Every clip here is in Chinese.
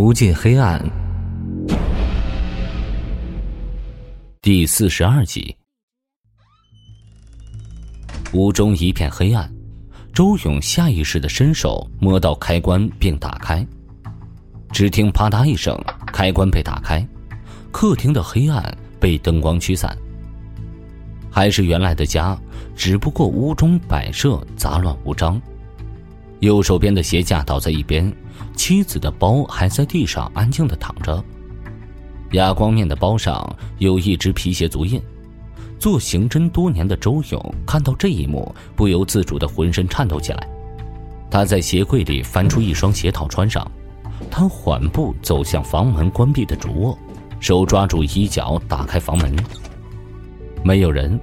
无尽黑暗，第四十二集。屋中一片黑暗，周勇下意识的伸手摸到开关并打开，只听啪嗒一声，开关被打开，客厅的黑暗被灯光驱散。还是原来的家，只不过屋中摆设杂乱无章。右手边的鞋架倒在一边，妻子的包还在地上安静的躺着。哑光面的包上有一只皮鞋足印。做刑侦多年的周勇看到这一幕，不由自主的浑身颤抖起来。他在鞋柜里翻出一双鞋套穿上，他缓步走向房门关闭的主卧，手抓住衣角打开房门。没有人。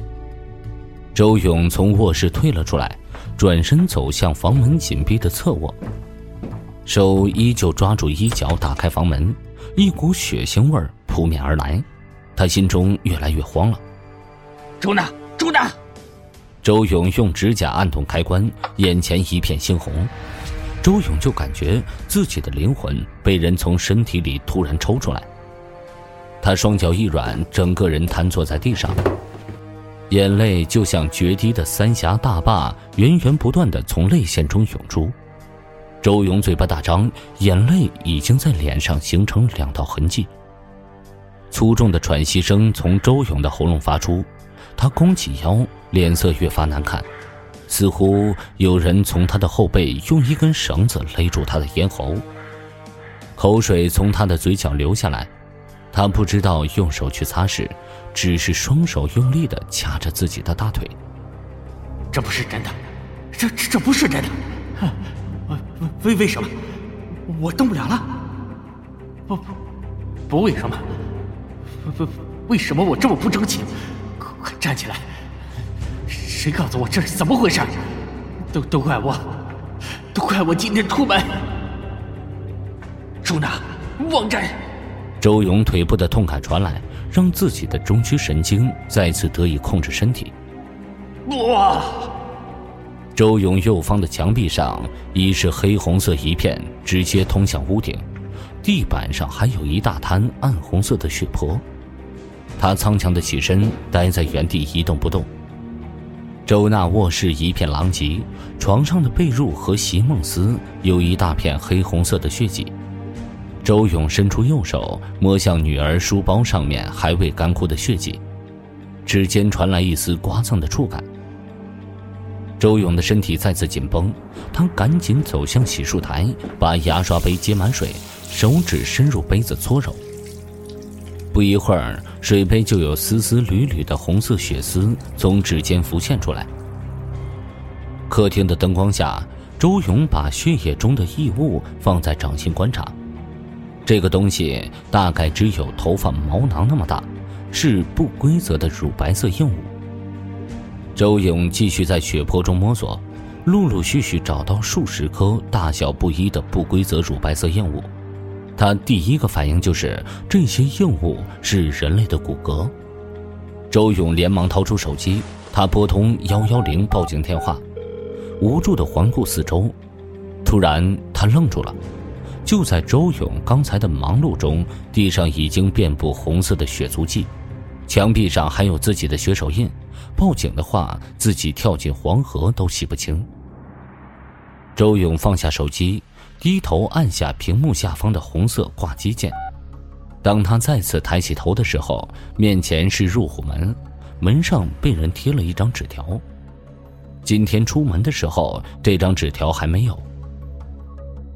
周勇从卧室退了出来。转身走向房门紧闭的侧卧，手依旧抓住衣角打开房门，一股血腥味扑面而来，他心中越来越慌了。周娜，周娜！周勇用指甲按动开关，眼前一片猩红，周勇就感觉自己的灵魂被人从身体里突然抽出来，他双脚一软，整个人瘫坐在地上。眼泪就像决堤的三峡大坝，源源不断的从泪腺中涌出。周勇嘴巴大张，眼泪已经在脸上形成两道痕迹。粗重的喘息声从周勇的喉咙发出，他弓起腰，脸色越发难看，似乎有人从他的后背用一根绳子勒住他的咽喉。口水从他的嘴角流下来。他不知道用手去擦拭，只是双手用力的掐着自己的大腿。这不是真的，这这不是真的，哼为为为什么我动不了了？不不不为什么？为为什么我这么不争气？快站起来！谁告诉我这是怎么回事？都都怪我，都怪我今天出门。朱娜，王真。周勇腿部的痛感传来，让自己的中枢神经再次得以控制身体。哇！周勇右方的墙壁上已是黑红色一片，直接通向屋顶，地板上还有一大滩暗红色的血泊。他苍强的起身，待在原地一动不动。周娜卧室一片狼藉，床上的被褥和席梦思有一大片黑红色的血迹。周勇伸出右手摸向女儿书包上面还未干枯的血迹，指尖传来一丝刮蹭的触感。周勇的身体再次紧绷，他赶紧走向洗漱台，把牙刷杯接满水，手指伸入杯子搓揉。不一会儿，水杯就有丝丝缕缕的红色血丝从指尖浮现出来。客厅的灯光下，周勇把血液中的异物放在掌心观察。这个东西大概只有头发毛囊那么大，是不规则的乳白色硬物。周勇继续在血泊中摸索，陆陆续续找到数十颗大小不一的不规则乳白色硬物。他第一个反应就是这些硬物是人类的骨骼。周勇连忙掏出手机，他拨通幺幺零报警电话，无助的环顾四周，突然他愣住了。就在周勇刚才的忙碌中，地上已经遍布红色的血足迹，墙壁上还有自己的血手印。报警的话，自己跳进黄河都洗不清。周勇放下手机，低头按下屏幕下方的红色挂机键。当他再次抬起头的时候，面前是入户门，门上被人贴了一张纸条。今天出门的时候，这张纸条还没有。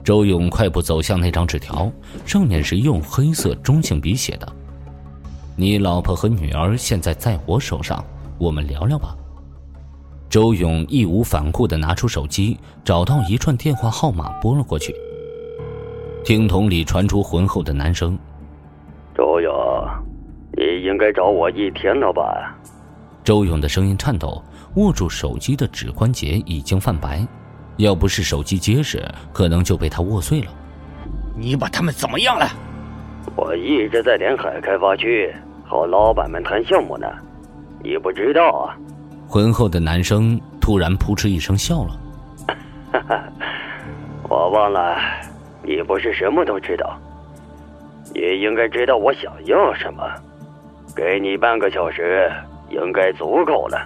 周勇快步走向那张纸条，上面是用黑色中性笔写的：“你老婆和女儿现在在我手上，我们聊聊吧。”周勇义无反顾地拿出手机，找到一串电话号码拨了过去。听筒里传出浑厚的男声：“周勇，你应该找我一天了吧？”周勇的声音颤抖，握住手机的指关节已经泛白。要不是手机结实，可能就被他握碎了。你把他们怎么样了？我一直在连海开发区和老板们谈项目呢，你不知道啊？浑厚的男生突然扑哧一声笑了。哈哈，我忘了，你不是什么都知道，你应该知道我想要什么。给你半个小时，应该足够了。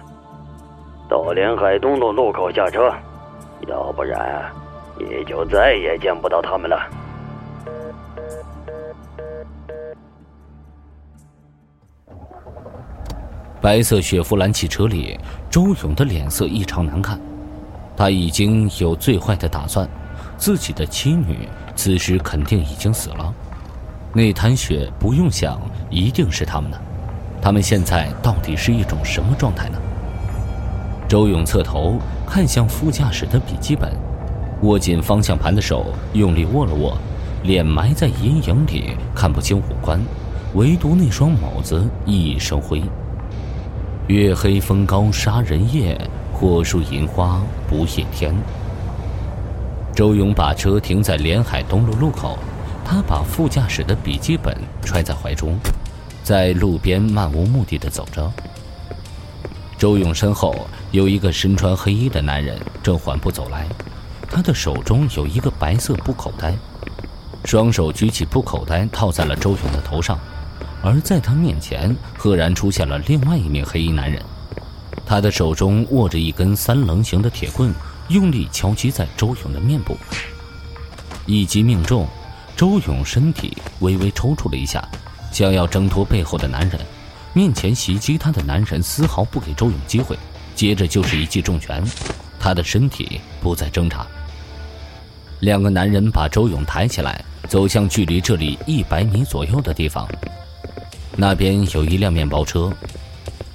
到连海东路路口下车，要不然你就再也见不到他们了。白色雪佛兰汽车里，周勇的脸色异常难看。他已经有最坏的打算，自己的妻女此时肯定已经死了。那滩血不用想，一定是他们的。他们现在到底是一种什么状态呢？周勇侧头看向副驾驶的笔记本，握紧方向盘的手用力握了握，脸埋在阴影里看不清五官，唯独那双眸子熠熠生辉。月黑风高杀人夜，火树银花不夜天。周勇把车停在连海东路路口，他把副驾驶的笔记本揣在怀中。在路边漫无目的的走着。周勇身后有一个身穿黑衣的男人正缓步走来，他的手中有一个白色布口袋，双手举起布口袋套在了周勇的头上，而在他面前赫然出现了另外一名黑衣男人，他的手中握着一根三棱形的铁棍，用力敲击在周勇的面部，一击命中，周勇身体微微抽搐了一下。想要挣脱背后的男人，面前袭击他的男人丝毫不给周勇机会，接着就是一记重拳，他的身体不再挣扎。两个男人把周勇抬起来，走向距离这里一百米左右的地方，那边有一辆面包车，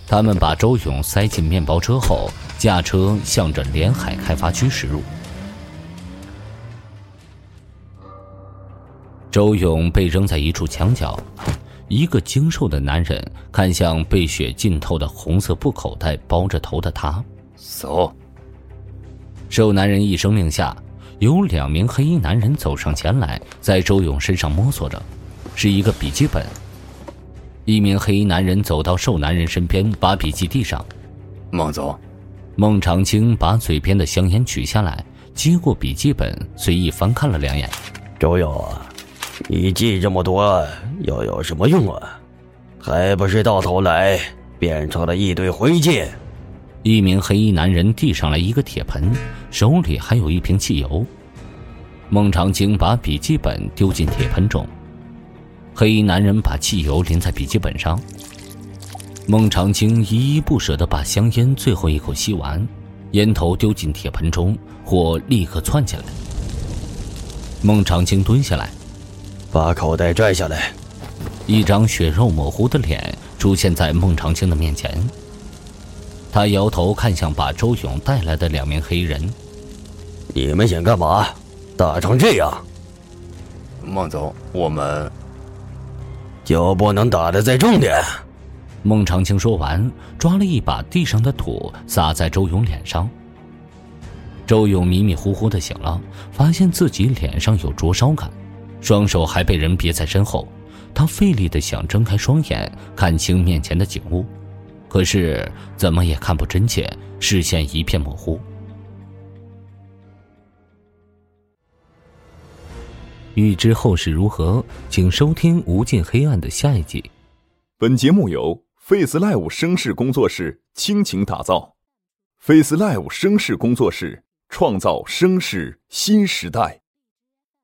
他们把周勇塞进面包车后，驾车向着连海开发区驶入。周勇被扔在一处墙角。一个精瘦的男人看向被血浸透的红色布口袋包着头的他，走。瘦男人一声令下，有两名黑衣男人走上前来，在周勇身上摸索着，是一个笔记本。一名黑衣男人走到瘦男人身边，把笔记递上。孟总，孟长青把嘴边的香烟取下来，接过笔记本，随意翻看了两眼。周勇啊。你记这么多又有什么用啊？还不是到头来变成了一堆灰烬。一名黑衣男人递上来一个铁盆，手里还有一瓶汽油。孟长青把笔记本丢进铁盆中，黑衣男人把汽油淋在笔记本上。孟长青依依不舍地把香烟最后一口吸完，烟头丢进铁盆中，火立刻窜起来。孟长青蹲下来。把口袋拽下来，一张血肉模糊的脸出现在孟长青的面前。他摇头看向把周勇带来的两名黑人：“你们想干嘛？打成这样？”孟总，我们就不能打的再重点？孟长青说完，抓了一把地上的土撒在周勇脸上。周勇迷迷糊糊的醒了，发现自己脸上有灼烧感。双手还被人别在身后，他费力的想睁开双眼看清面前的景物，可是怎么也看不真切，视线一片模糊。欲知后事如何，请收听《无尽黑暗》的下一集。本节目由 Face Live 声势工作室倾情打造，Face Live 声势工作室创造声势新时代。